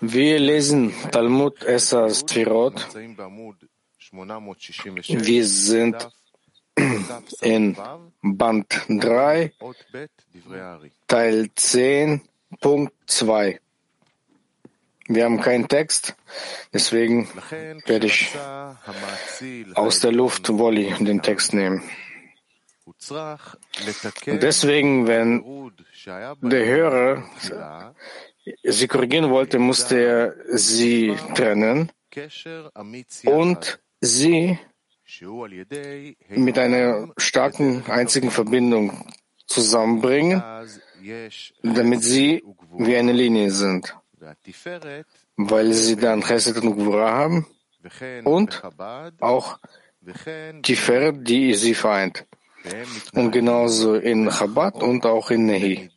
Wir lesen Talmud Esser Sfirot. Wir sind in Band 3, Teil 10, Punkt 2. Wir haben keinen Text, deswegen werde ich aus der Luft Wolli den Text nehmen. Und deswegen, wenn der Hörer sie korrigieren wollte, musste er sie trennen und sie mit einer starken einzigen Verbindung zusammenbringen, damit sie wie eine Linie sind, weil sie dann Chesed und Gvura haben und auch Tiferet, die sie vereint. Und genauso in Chabad und auch in Nehi.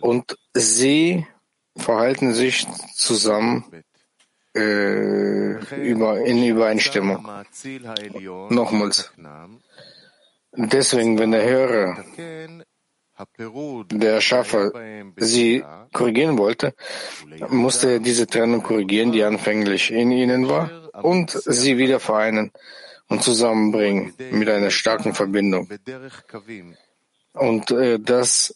Und sie verhalten sich zusammen äh, über, in Übereinstimmung. Nochmals. Deswegen, wenn der Hörer, der Schaffer, sie korrigieren wollte, musste er diese Trennung korrigieren, die anfänglich in ihnen war, und sie wieder vereinen und zusammenbringen mit einer starken Verbindung. Und äh, das,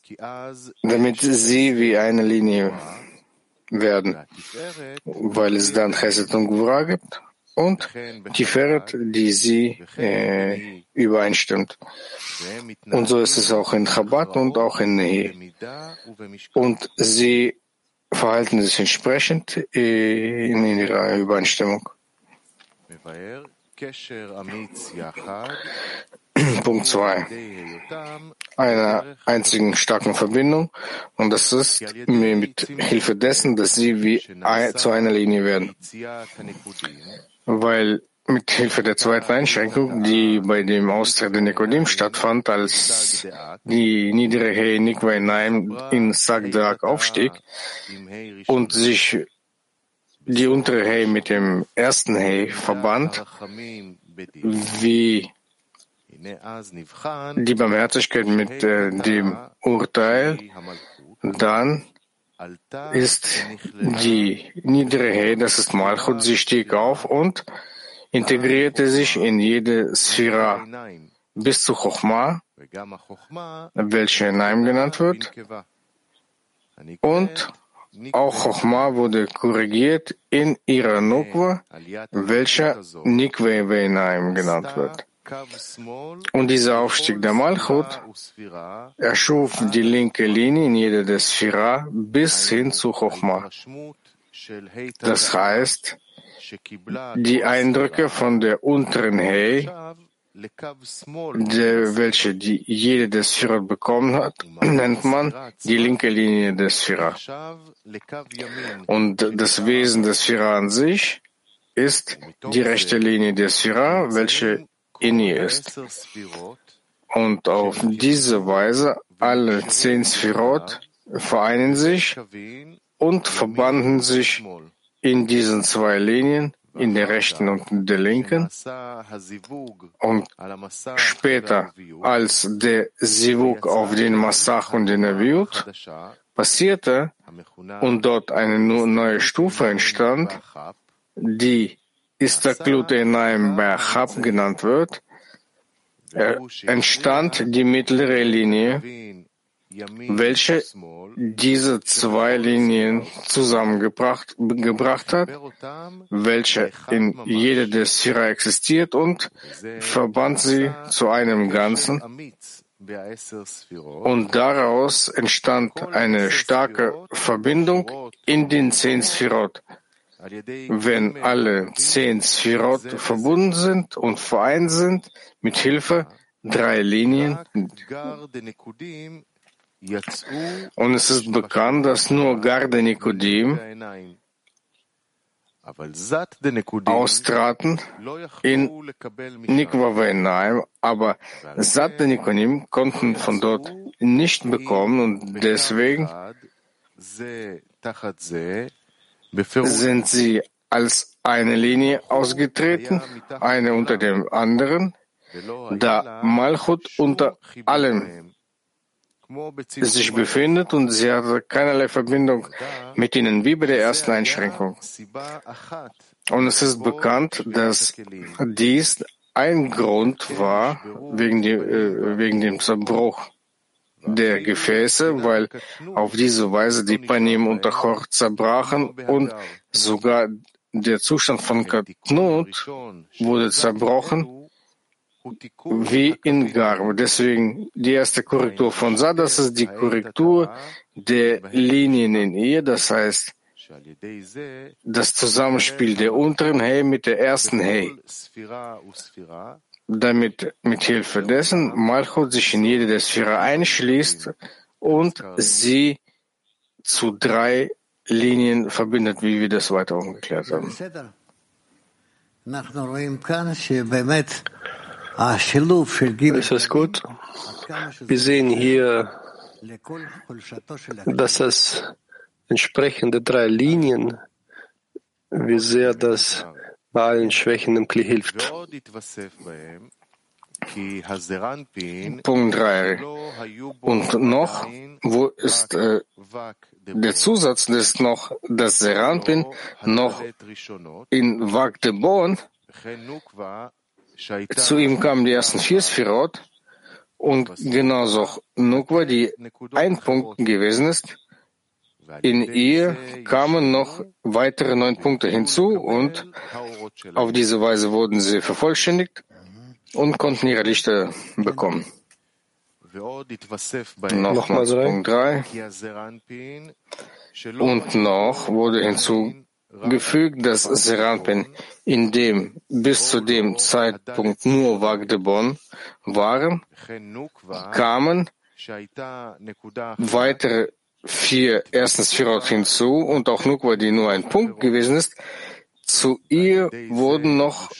damit sie wie eine Linie werden, weil es dann Chesed und Gvura gibt und Tiferet, die sie äh, übereinstimmt. Und so ist es auch in Chabad und auch in Nehi. Und sie verhalten sich entsprechend äh, in ihrer Übereinstimmung. Punkt 2. Einer einzigen starken Verbindung. Und das ist mit Hilfe dessen, dass sie wie zu einer Linie werden. Weil mit Hilfe der zweiten Einschränkung, die bei dem Austritt der Nikodim stattfand, als die niedere He Nikwa in Sagdak aufstieg und sich die untere Hey mit dem ersten Hey verband, wie die Barmherzigkeit mit äh, dem Urteil, dann ist die niedere Hey, das ist Malchut, sie stieg auf und integrierte sich in jede Sphira bis zu Chochma, welche Naim genannt wird, und auch Chochma wurde korrigiert in ihrer Nukwa, welcher Nikwe Veinaim genannt wird. Und dieser Aufstieg der Malchut erschuf die linke Linie in jeder der Sphira bis hin zu Chochma. Das heißt, die Eindrücke von der unteren Hey der, welche die jede des Sphira bekommen hat, nennt man die linke Linie des Sphira. Und das Wesen des Sphira an sich ist die rechte Linie des Sphira, welche in ihr ist. Und auf diese Weise alle zehn Sphirot vereinen sich und verbanden sich in diesen zwei Linien in der rechten und der linken. Und später, als der Sivuk auf den Massach und den Aviut passierte und dort eine neue Stufe entstand, die Istaklut Enaim Bachab genannt wird, entstand die mittlere Linie, welche diese zwei Linien zusammengebracht gebracht hat, welche in jeder der Sphira existiert und verband sie zu einem Ganzen. Und daraus entstand eine starke Verbindung in den zehn Sphirot. Wenn alle zehn Sphirot verbunden sind und vereint sind mit Hilfe drei Linien, und es ist bekannt, dass nur Garde Nikodim austraten in Nikwa Veinaim, aber Satte Nikodim konnten von dort nicht bekommen und deswegen sind sie als eine Linie ausgetreten, eine unter dem anderen, da Malchut unter allem sich befindet und sie hatte keinerlei Verbindung mit ihnen, wie bei der ersten Einschränkung. Und es ist bekannt, dass dies ein Grund war wegen, die, äh, wegen dem Zerbruch der Gefäße, weil auf diese Weise die Panim und Achor zerbrachen und sogar der Zustand von Katnut wurde zerbrochen wie in Garbe. Deswegen die erste Korrektur von Sa, das ist die Korrektur der Linien in ihr, das heißt das Zusammenspiel der unteren Hey mit der ersten Hey damit mit Hilfe dessen Malchut sich in jede der Sphäre einschließt und sie zu drei Linien verbindet, wie wir das weiter umgeklärt haben. Ist das gut? Wir sehen hier, dass das entsprechende drei Linien, wie sehr das bei allen Schwächen im Kli hilft. Punkt 3. Und noch, wo ist äh, der Zusatz ist noch, dass Seranpin noch in Vagdebon zu ihm kamen die ersten vier Sphirot. Und genauso Nukwa, die ein Punkt gewesen ist, in ihr kamen noch weitere neun Punkte hinzu und auf diese Weise wurden sie vervollständigt und konnten ihre Lichter bekommen. Nochmals Punkt 3. Und noch wurde hinzugefügt, dass Seranpin in dem bis zu dem Zeitpunkt nur Wagdebon waren, kamen weitere vier ersten Sphirot hinzu und auch Nukwa, die nur ein Punkt gewesen ist. Zu ihr wurden noch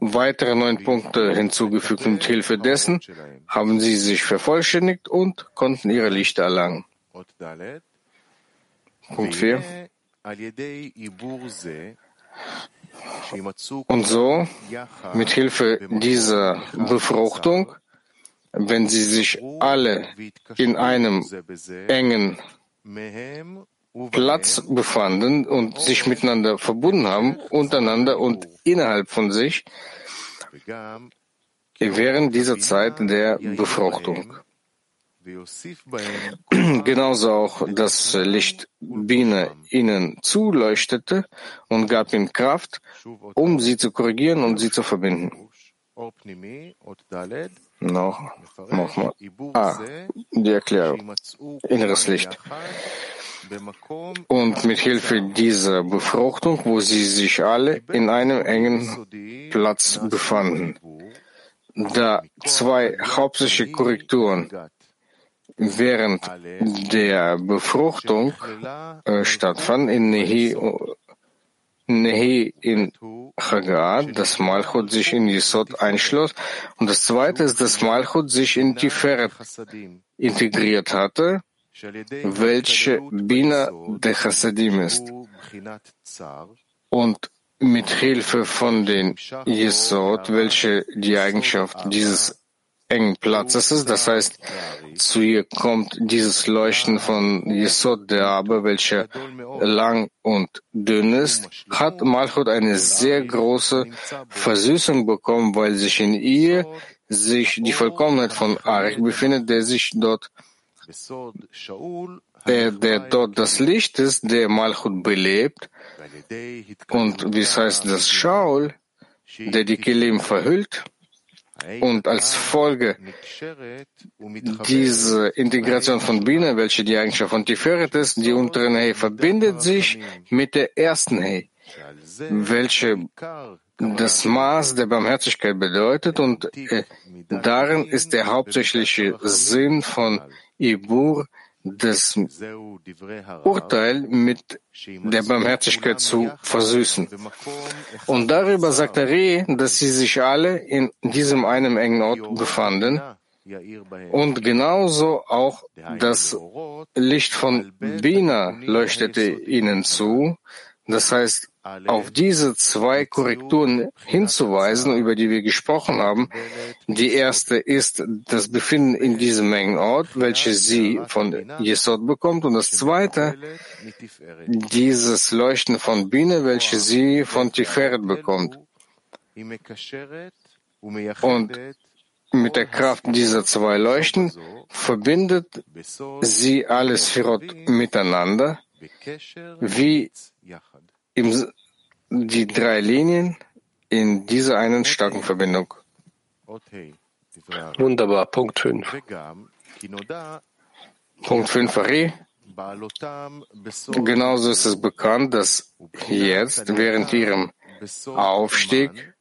weitere neun Punkte hinzugefügt mit Hilfe dessen haben sie sich vervollständigt und konnten ihre Lichter erlangen. Punkt 4. Und so, mit Hilfe dieser Befruchtung, wenn sie sich alle in einem engen Platz befanden und sich miteinander verbunden haben, untereinander und innerhalb von sich, während dieser Zeit der Befruchtung. Genauso auch das Licht Biene ihnen zuleuchtete und gab ihnen Kraft, um sie zu korrigieren und sie zu verbinden. Noch, nochmal. Ah, die Erklärung. Inneres Licht. Und mit Hilfe dieser Befruchtung, wo sie sich alle in einem engen Platz befanden, da zwei hauptsächliche Korrekturen während der Befruchtung äh, stattfanden in Nehi Nehi in Chagat, dass Malchut sich in Yesod einschloss. Und das zweite ist, dass Malchut sich in Tiferet integriert hatte, welche Bina der Chassadim ist. Und mit Hilfe von den Yesod, welche die Eigenschaft dieses engen Platzes ist. Das heißt, zu ihr kommt dieses Leuchten von Yesod der Aber, welcher lang und dünn ist, hat Malchut eine sehr große Versüßung bekommen, weil sich in ihr sich die Vollkommenheit von Arich befindet, der sich dort der, der dort das Licht ist, der Malchut belebt. Und wie es heißt, das Shaul, der die Kelim verhüllt, und als Folge dieser Integration von Biene, welche die Eigenschaft von Tiferet ist, die unteren Hey verbindet sich mit der ersten Hey, welche das Maß der Barmherzigkeit bedeutet und äh, darin ist der hauptsächliche Sinn von Ibur, das Urteil mit der Barmherzigkeit zu versüßen. Und darüber sagt der Re, dass sie sich alle in diesem einen engen Ort befanden und genauso auch das Licht von Bina leuchtete ihnen zu. Das heißt, auf diese zwei Korrekturen hinzuweisen, über die wir gesprochen haben. Die erste ist das Befinden in diesem Mengenort, welche sie von Jesod bekommt, und das zweite, dieses Leuchten von Biene, welche sie von Tiferet bekommt. Und mit der Kraft dieser zwei Leuchten verbindet sie alles Sphirot miteinander, wie im, die drei Linien in dieser einen starken Verbindung. Wunderbar, Punkt 5. Punkt 5 Ari. Genauso ist es bekannt, dass jetzt während ihrem Aufstieg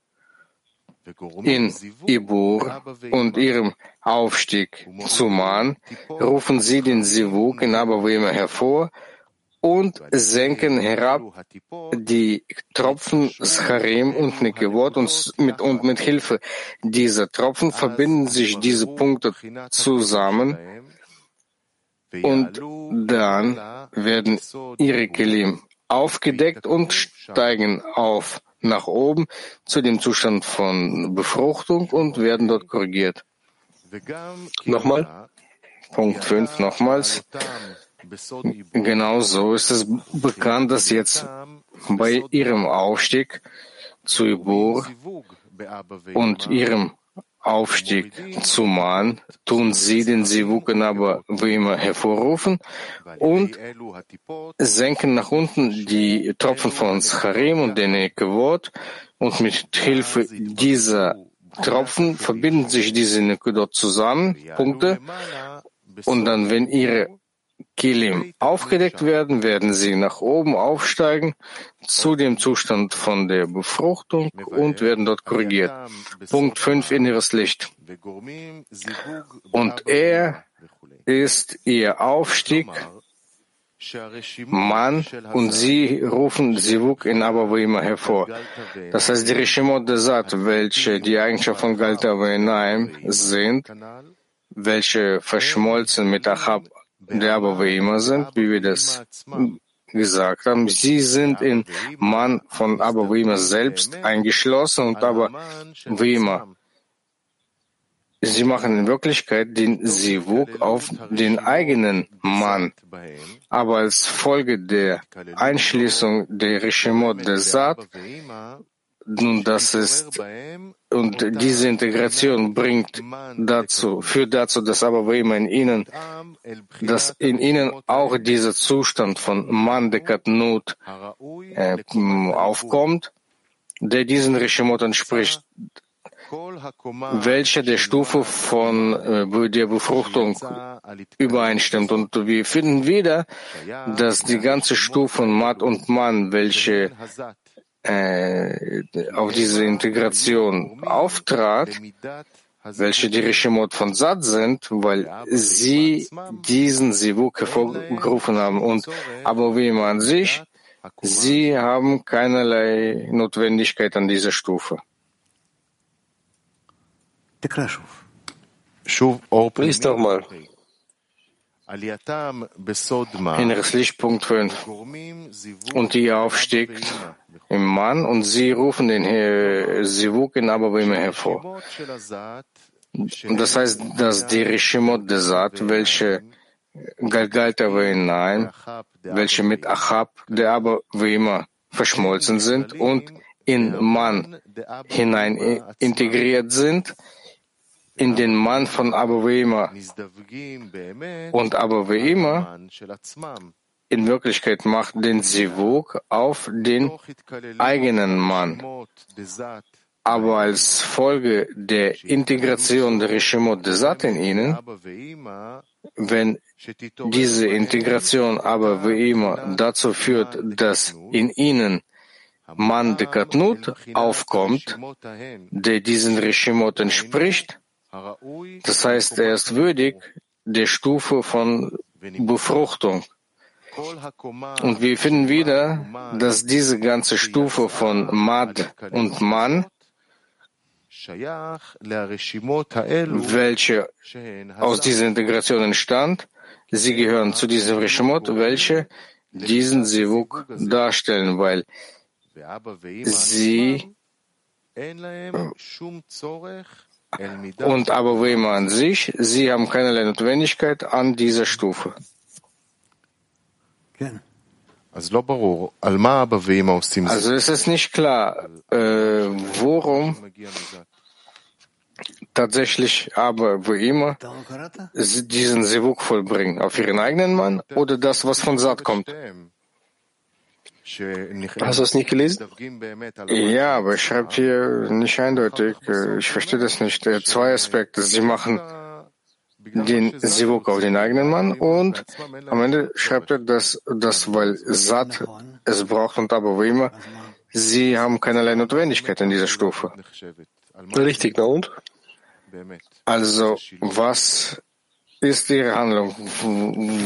in Ibur und ihrem Aufstieg zu Man rufen sie den Sivuk in Abavima hervor und senken herab die Tropfen Scharim und Nekevot und mit, und mit Hilfe dieser Tropfen verbinden sich diese Punkte zusammen und dann werden ihre Kelim aufgedeckt und steigen auf nach oben zu dem Zustand von Befruchtung und werden dort korrigiert. Nochmal? Punkt 5 nochmals. Genau so ist es bekannt, dass jetzt bei ihrem Aufstieg zu Ibur und ihrem Aufstieg zu Man tun sie den Sivuken aber wie immer hervorrufen und senken nach unten die Tropfen von Scharim und den Nekevot und mit Hilfe dieser Tropfen verbinden sich diese Nekedot zusammen, Punkte, und dann, wenn ihre Kilim aufgedeckt werden, werden sie nach oben aufsteigen zu dem Zustand von der Befruchtung und werden dort korrigiert. Punkt 5 inneres Licht. Und er ist ihr Aufstieg, Mann, und sie rufen Sivuk in Abavima hervor. Das heißt, die Rishimot Desat, welche die Eigenschaft von Galta sind, welche verschmolzen mit Achab der immer sind, wie wir das gesagt haben. Sie sind in Mann von aber wie immer selbst eingeschlossen und aber wie immer. Sie machen in Wirklichkeit den Sivuk auf den eigenen Mann. Aber als Folge der Einschließung der Rishimot der Saat nun, das ist, und diese Integration bringt dazu, führt dazu, dass aber immer in ihnen, dass in ihnen auch dieser Zustand von Mandekat Not äh, aufkommt, der diesen Regimot entspricht, welche der Stufe von äh, der Befruchtung übereinstimmt. Und wir finden wieder, dass die ganze Stufe von Mat und Mann, welche äh, auf diese Integration auftrat, welche die Rishimot von Sat sind, weil sie diesen Sivuk hervorgerufen haben. Und aber wie immer an sich, sie haben keinerlei Notwendigkeit an dieser Stufe. Lies doch mal. Inneres Licht, Punkt 5. Und die Aufstieg im Mann und sie rufen den Sivuk in Ababima hervor. Und das heißt, dass die Rishimot der Saat, welche Galgalta Nein, welche mit Achab, der aber wie immer verschmolzen sind und in Mann hinein integriert sind, in den Mann von Abouima und Abouima in Wirklichkeit macht den Sivuk auf den eigenen Mann. Aber als Folge der Integration der Rishimot Desat in ihnen, wenn diese Integration aber wie immer dazu führt, dass in ihnen Man de Katnut aufkommt, der diesen Rishimot entspricht, das heißt, er ist würdig der Stufe von Befruchtung. Und wir finden wieder, dass diese ganze Stufe von Mad und Man, welche aus dieser Integration entstand, sie gehören zu diesem Rishimot, welche diesen Sivuk darstellen, weil Sie und aber Wema an sich, sie haben keinerlei Notwendigkeit an dieser Stufe. Also es ist nicht klar, äh, worum tatsächlich aber wo immer diesen Sivuk vollbringen, auf ihren eigenen Mann oder das, was von Saat kommt. Hast du es nicht gelesen? Ja, aber es schreibt hier nicht eindeutig. Ich verstehe das nicht. Zwei Aspekte. Sie machen den Sivuk auf den eigenen Mann und am Ende schreibt er, dass, dass weil Saat es braucht und aber wo immer, sie haben keinerlei Notwendigkeit in dieser Stufe. Richtig, na und? Also, was ist ihre Handlung?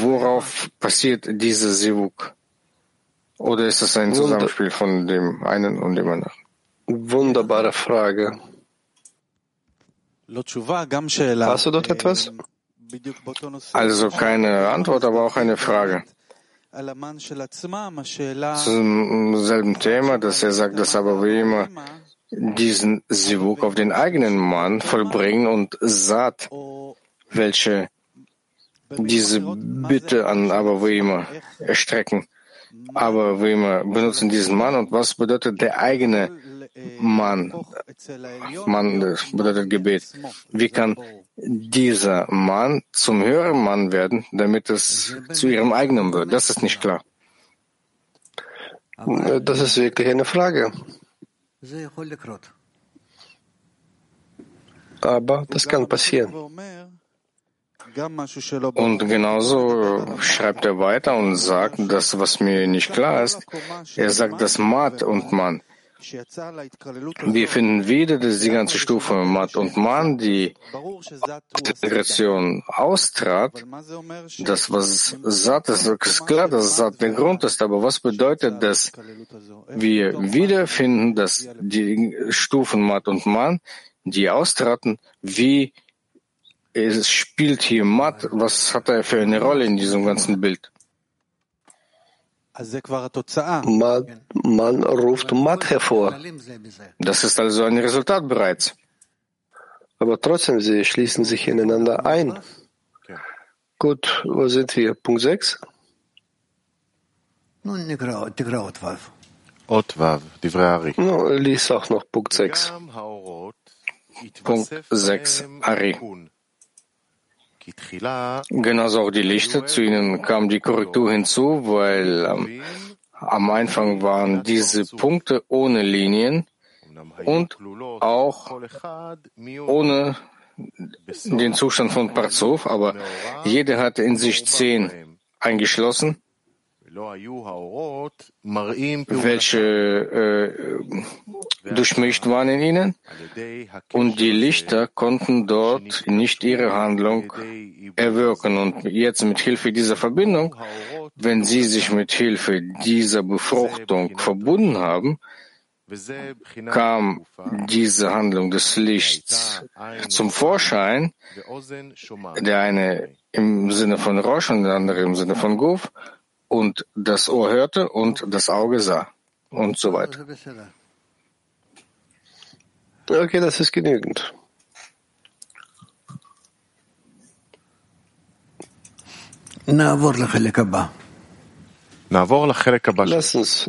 Worauf passiert dieser Sivuk? Oder ist es ein Zusammenspiel von dem einen und dem anderen? Wunderbare Frage. Hast du dort etwas? Also keine Antwort, aber auch eine Frage. Zum selben Thema, dass er sagt, dass aber wie immer diesen Sivuk auf den eigenen Mann vollbringen und Saat, welche diese Bitte an Abavima erstrecken. Abavima benutzen diesen Mann und was bedeutet der eigene Mann? Mann das bedeutet Gebet. Wie kann dieser Mann zum höheren Mann werden, damit es zu ihrem eigenen wird? Das ist nicht klar. Das ist wirklich eine Frage. Aber das kann passieren. Und genauso schreibt er weiter und sagt, das, was mir nicht klar ist, er sagt, dass Mat und Mann. Wir finden wieder, dass die ganze Stufe Mat und Mann, die Integration austrat, das, was Sat ist, ist klar, dass Sat der Grund ist, aber was bedeutet das? Wir wiederfinden, dass die Stufen Mat und Mann, die austraten, wie es spielt hier Mat, was hat er für eine Rolle in diesem ganzen Bild? Man, man ruft Mat hervor. Das ist also ein Resultat bereits. Aber trotzdem, sie schließen sich ineinander ein. Gut, wo sind wir? Punkt 6? No, lies auch noch Punkt 6. Punkt 6, Ari. Genauso auch die Lichter, zu ihnen kam die Korrektur hinzu, weil ähm, am Anfang waren diese Punkte ohne Linien und auch ohne den Zustand von Parzuf, aber jeder hatte in sich zehn eingeschlossen welche äh, durchmischt waren in ihnen, und die Lichter konnten dort nicht ihre Handlung erwirken. Und jetzt mit Hilfe dieser Verbindung, wenn sie sich mit Hilfe dieser Befruchtung verbunden haben, kam diese Handlung des Lichts zum Vorschein, der eine im Sinne von Rosh und der andere im Sinne von Guf, und das Ohr hörte und das Auge sah und so weiter. Okay, das ist genügend. Lass uns